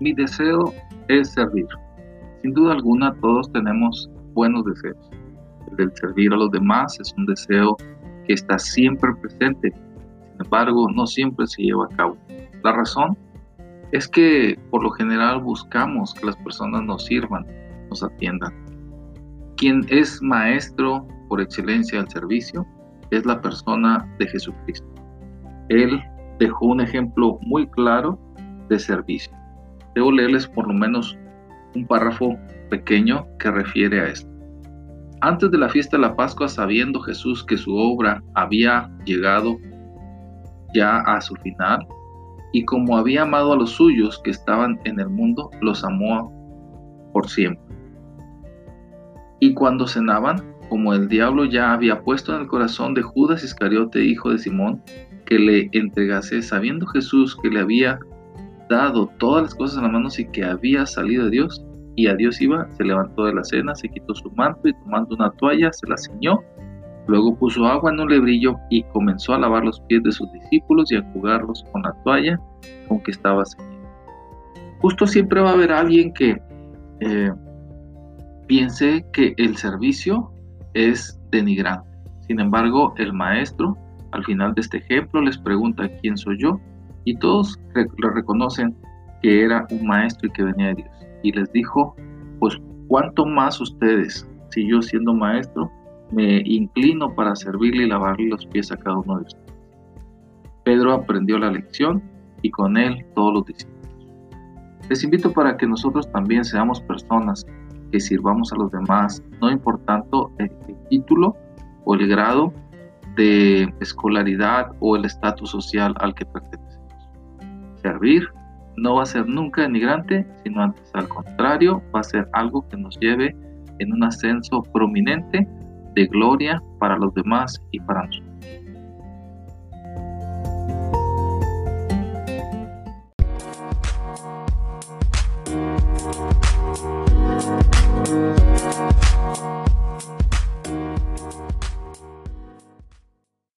mi deseo es servir. Sin duda alguna todos tenemos buenos deseos. El del servir a los demás es un deseo que está siempre presente, sin embargo no siempre se lleva a cabo. La razón es que por lo general buscamos que las personas nos sirvan, nos atiendan. Quien es maestro por excelencia al servicio es la persona de Jesucristo. Él dejó un ejemplo muy claro de servicio. Debo leerles por lo menos un párrafo pequeño que refiere a esto. Antes de la fiesta de la Pascua, sabiendo Jesús que su obra había llegado ya a su final, y como había amado a los suyos que estaban en el mundo, los amó por siempre. Y cuando cenaban, como el diablo ya había puesto en el corazón de Judas Iscariote, hijo de Simón, que le entregase, sabiendo Jesús que le había dado todas las cosas en las manos y que había salido de Dios, y a Dios iba, se levantó de la cena, se quitó su manto y tomando una toalla se la ciñó, luego puso agua en un lebrillo y comenzó a lavar los pies de sus discípulos y a jugarlos con la toalla con que estaba ceñido. Justo siempre va a haber alguien que eh, piense que el servicio es denigrante. Sin embargo, el maestro al final de este ejemplo les pregunta quién soy yo y todos le reconocen que era un maestro y que venía de Dios. Y les dijo, pues cuánto más ustedes, si yo siendo maestro me inclino para servirle y lavarle los pies a cada uno de ustedes. Pedro aprendió la lección y con él todos los discípulos. Les invito para que nosotros también seamos personas que sirvamos a los demás, no importando el, título o el grado de escolaridad o el estatus social al que pertenecemos. Servir no va a ser nunca denigrante, sino antes al contrario, va a ser algo que nos lleve en un ascenso prominente de gloria para los demás y para nosotros.